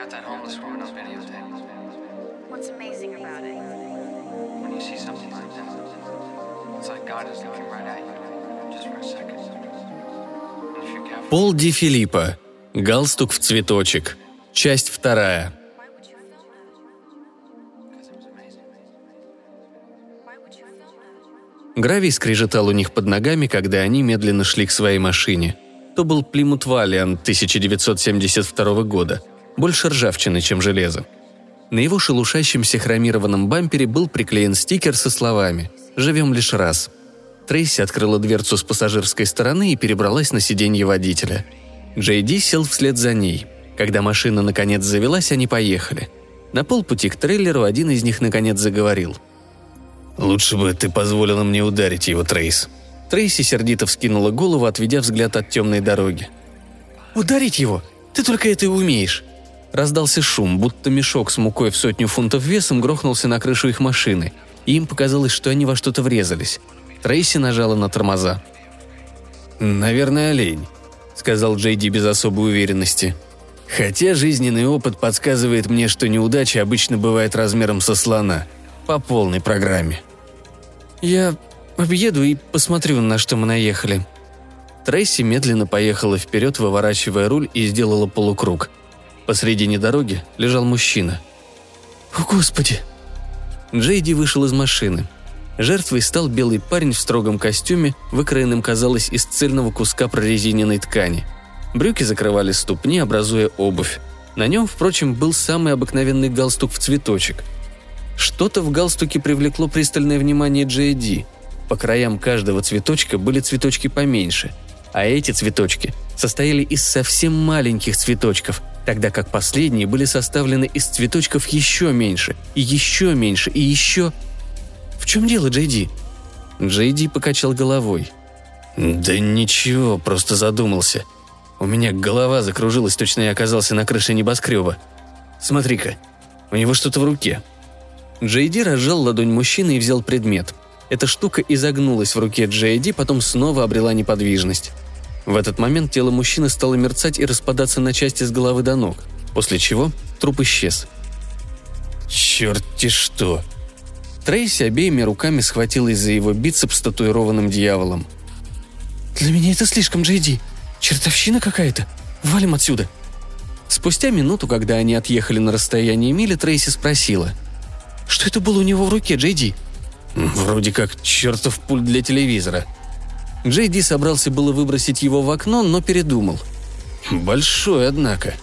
got that homeless woman on videotape. What's amazing about it? When you see something like that, it's like God is looking right at you, just for a second. Пол Ди Филиппо. Галстук в цветочек. Часть вторая. Гравий скрежетал у них под ногами, когда они медленно шли к своей машине. То был Плимут Валиан 1972 года. Больше ржавчины, чем железо. На его шелушащемся хромированном бампере был приклеен стикер со словами «Живем лишь раз». Трейси открыла дверцу с пассажирской стороны и перебралась на сиденье водителя. Джей Ди сел вслед за ней. Когда машина наконец завелась, они поехали. На полпути к трейлеру один из них наконец заговорил. «Лучше бы ты позволила мне ударить его, Трейс». Трейси сердито вскинула голову, отведя взгляд от темной дороги. «Ударить его? Ты только это и умеешь!» Раздался шум, будто мешок с мукой в сотню фунтов весом грохнулся на крышу их машины, и им показалось, что они во что-то врезались. Трейси нажала на тормоза. «Наверное, олень», — сказал Джейди без особой уверенности. «Хотя жизненный опыт подсказывает мне, что неудача обычно бывает размером со слона. По полной программе». «Я объеду и посмотрю, на что мы наехали». Трейси медленно поехала вперед, выворачивая руль и сделала полукруг. Посредине дороги лежал мужчина. «О, Господи!» Джейди вышел из машины. Жертвой стал белый парень в строгом костюме, выкроенным, казалось, из цельного куска прорезиненной ткани. Брюки закрывали ступни, образуя обувь. На нем, впрочем, был самый обыкновенный галстук в цветочек. Что-то в галстуке привлекло пристальное внимание Джейди. По краям каждого цветочка были цветочки поменьше, а эти цветочки состояли из совсем маленьких цветочков, тогда как последние были составлены из цветочков еще меньше, и еще меньше, и еще... «В чем дело, Джейди?» Джейди покачал головой. «Да ничего, просто задумался. У меня голова закружилась, точно я оказался на крыше небоскреба. Смотри-ка, у него что-то в руке». Джейди разжал ладонь мужчины и взял предмет. Эта штука изогнулась в руке Джейди, потом снова обрела неподвижность. В этот момент тело мужчины стало мерцать и распадаться на части с головы до ног, после чего труп исчез. «Черт-те что!» Трейси обеими руками схватилась за его бицепс с татуированным дьяволом. «Для меня это слишком, Джейди. Чертовщина какая-то. Валим отсюда!» Спустя минуту, когда они отъехали на расстояние мили, Трейси спросила. «Что это было у него в руке, Джейди?» «Вроде как чертов пульт для телевизора». Джейди собрался было выбросить его в окно, но передумал. «Большой, однако»,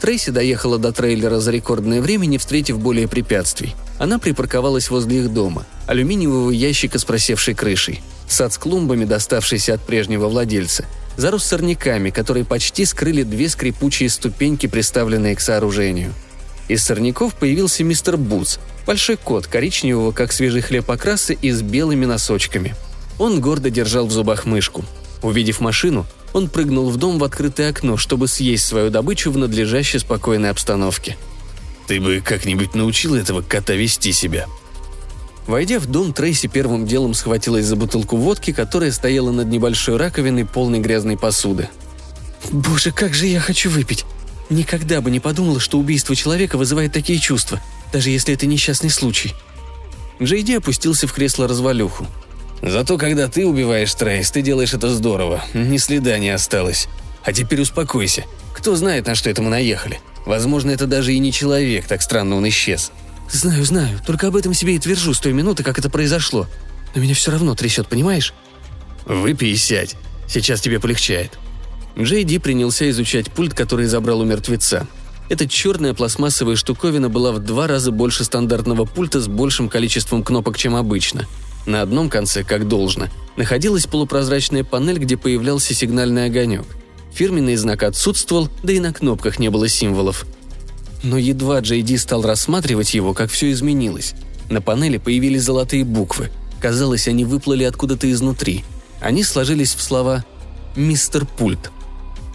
Трейси доехала до трейлера за рекордное время, не встретив более препятствий. Она припарковалась возле их дома, алюминиевого ящика с просевшей крышей. Сад с клумбами, доставшийся от прежнего владельца. Зарос сорняками, которые почти скрыли две скрипучие ступеньки, приставленные к сооружению. Из сорняков появился мистер Бутс, большой кот, коричневого, как свежий хлеб окраса и с белыми носочками. Он гордо держал в зубах мышку. Увидев машину, он прыгнул в дом в открытое окно, чтобы съесть свою добычу в надлежащей спокойной обстановке. «Ты бы как-нибудь научил этого кота вести себя», Войдя в дом, Трейси первым делом схватилась за бутылку водки, которая стояла над небольшой раковиной, полной грязной посуды. «Боже, как же я хочу выпить! Никогда бы не подумала, что убийство человека вызывает такие чувства, даже если это несчастный случай». Джейди опустился в кресло-развалюху. «Зато когда ты убиваешь Трейс, ты делаешь это здорово, ни следа не осталось. А теперь успокойся. Кто знает, на что это мы наехали. Возможно, это даже и не человек, так странно он исчез». «Знаю, знаю. Только об этом себе и твержу с той минуты, как это произошло. Но меня все равно трясет, понимаешь?» «Выпей и сядь. Сейчас тебе полегчает». Джей Ди принялся изучать пульт, который забрал у мертвеца. Эта черная пластмассовая штуковина была в два раза больше стандартного пульта с большим количеством кнопок, чем обычно. На одном конце, как должно, находилась полупрозрачная панель, где появлялся сигнальный огонек. Фирменный знак отсутствовал, да и на кнопках не было символов – но едва Джей Ди стал рассматривать его, как все изменилось. На панели появились золотые буквы. Казалось, они выплыли откуда-то изнутри. Они сложились в слова «Мистер Пульт».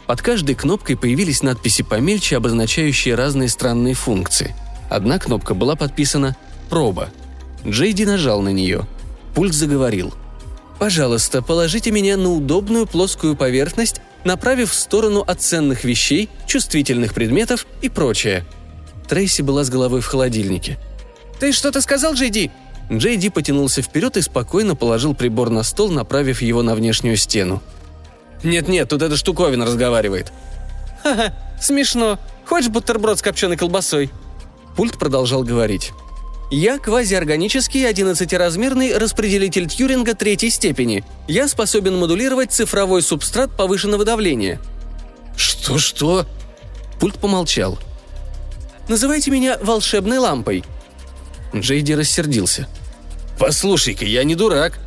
Под каждой кнопкой появились надписи помельче, обозначающие разные странные функции. Одна кнопка была подписана «Проба». Джейди нажал на нее. Пульт заговорил. «Пожалуйста, положите меня на удобную плоскую поверхность направив в сторону от ценных вещей, чувствительных предметов и прочее. Трейси была с головой в холодильнике. «Ты что-то сказал, Джейди?» Джейди потянулся вперед и спокойно положил прибор на стол, направив его на внешнюю стену. «Нет-нет, тут эта штуковина разговаривает». «Ха-ха, смешно. Хочешь бутерброд с копченой колбасой?» Пульт продолжал говорить. Я квазиорганический 11-размерный распределитель Тьюринга третьей степени. Я способен модулировать цифровой субстрат повышенного давления». «Что-что?» Пульт помолчал. «Называйте меня волшебной лампой». Джейди рассердился. «Послушай-ка, я не дурак».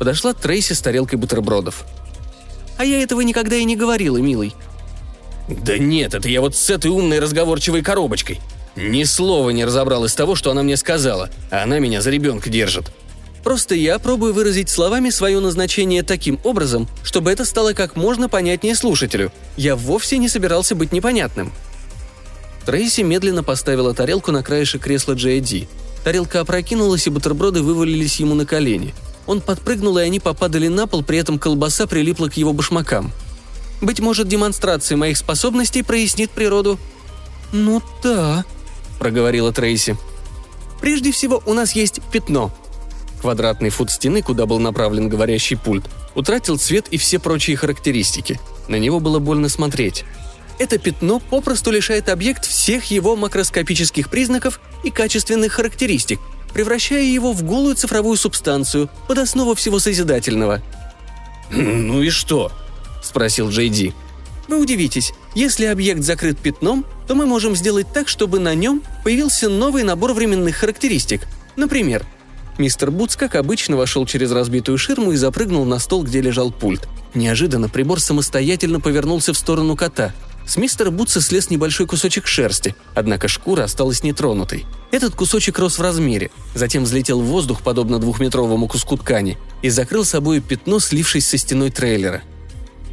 Подошла Трейси с тарелкой бутербродов. «А я этого никогда и не говорила, милый». «Да нет, это я вот с этой умной разговорчивой коробочкой. Ни слова не разобрал из того, что она мне сказала, она меня за ребенка держит. Просто я пробую выразить словами свое назначение таким образом, чтобы это стало как можно понятнее слушателю. Я вовсе не собирался быть непонятным. Трейси медленно поставила тарелку на краешек кресла Джей Тарелка опрокинулась, и бутерброды вывалились ему на колени. Он подпрыгнул, и они попадали на пол, при этом колбаса прилипла к его башмакам. «Быть может, демонстрация моих способностей прояснит природу?» «Ну да», – проговорила Трейси. «Прежде всего, у нас есть пятно». Квадратный фут стены, куда был направлен говорящий пульт, утратил цвет и все прочие характеристики. На него было больно смотреть. Это пятно попросту лишает объект всех его макроскопических признаков и качественных характеристик, превращая его в голую цифровую субстанцию под основу всего созидательного. «Ну и что?» – спросил Джей Ди. Вы удивитесь, если объект закрыт пятном, то мы можем сделать так, чтобы на нем появился новый набор временных характеристик. Например, мистер Бутс, как обычно, вошел через разбитую ширму и запрыгнул на стол, где лежал пульт. Неожиданно прибор самостоятельно повернулся в сторону кота. С мистера Бутса слез небольшой кусочек шерсти, однако шкура осталась нетронутой. Этот кусочек рос в размере, затем взлетел в воздух, подобно двухметровому куску ткани, и закрыл собой пятно, слившись со стеной трейлера –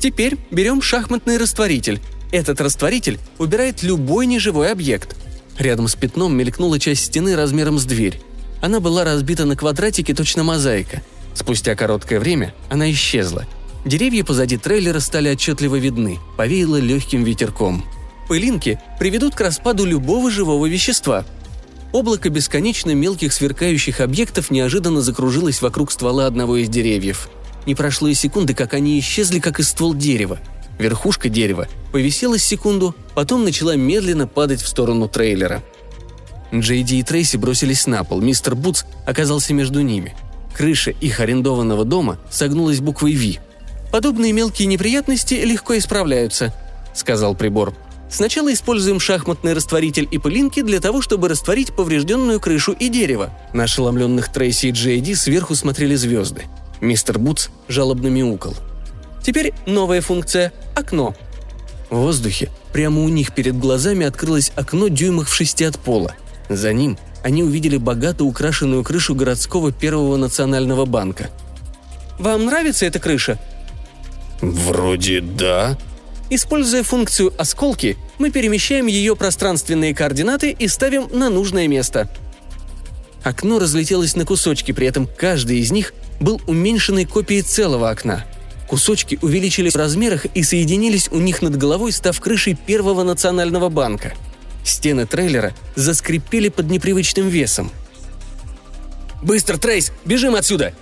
Теперь берем шахматный растворитель. Этот растворитель убирает любой неживой объект. Рядом с пятном мелькнула часть стены размером с дверь. Она была разбита на квадратики, точно мозаика. Спустя короткое время она исчезла. Деревья позади трейлера стали отчетливо видны, повеяло легким ветерком. Пылинки приведут к распаду любого живого вещества. Облако бесконечно мелких сверкающих объектов неожиданно закружилось вокруг ствола одного из деревьев – не прошло и секунды, как они исчезли, как и ствол дерева. Верхушка дерева повисела секунду, потом начала медленно падать в сторону трейлера. Джейди и Трейси бросились на пол, мистер Бутс оказался между ними. Крыша их арендованного дома согнулась буквой «Ви». «Подобные мелкие неприятности легко исправляются», — сказал прибор. «Сначала используем шахматный растворитель и пылинки для того, чтобы растворить поврежденную крышу и дерево». На ошеломленных Трейси и Джейди сверху смотрели звезды. Мистер Бутс жалобно мяукал. Теперь новая функция – окно. В воздухе прямо у них перед глазами открылось окно дюймах в шести от пола. За ним они увидели богато украшенную крышу городского первого национального банка. «Вам нравится эта крыша?» «Вроде да», Используя функцию «осколки», мы перемещаем ее пространственные координаты и ставим на нужное место. Окно разлетелось на кусочки, при этом каждый из них был уменьшенной копией целого окна. Кусочки увеличились в размерах и соединились у них над головой, став крышей первого национального банка. Стены трейлера заскрипели под непривычным весом. «Быстро, Трейс! Бежим отсюда!»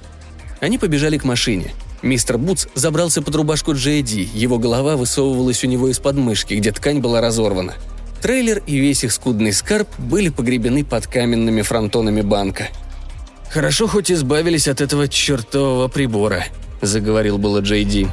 Они побежали к машине. Мистер Бутс забрался под рубашку Джейди, его голова высовывалась у него из подмышки, где ткань была разорвана. Трейлер и весь их скудный скарб были погребены под каменными фронтонами банка – «Хорошо, хоть избавились от этого чертового прибора», — заговорил было Джей Ди.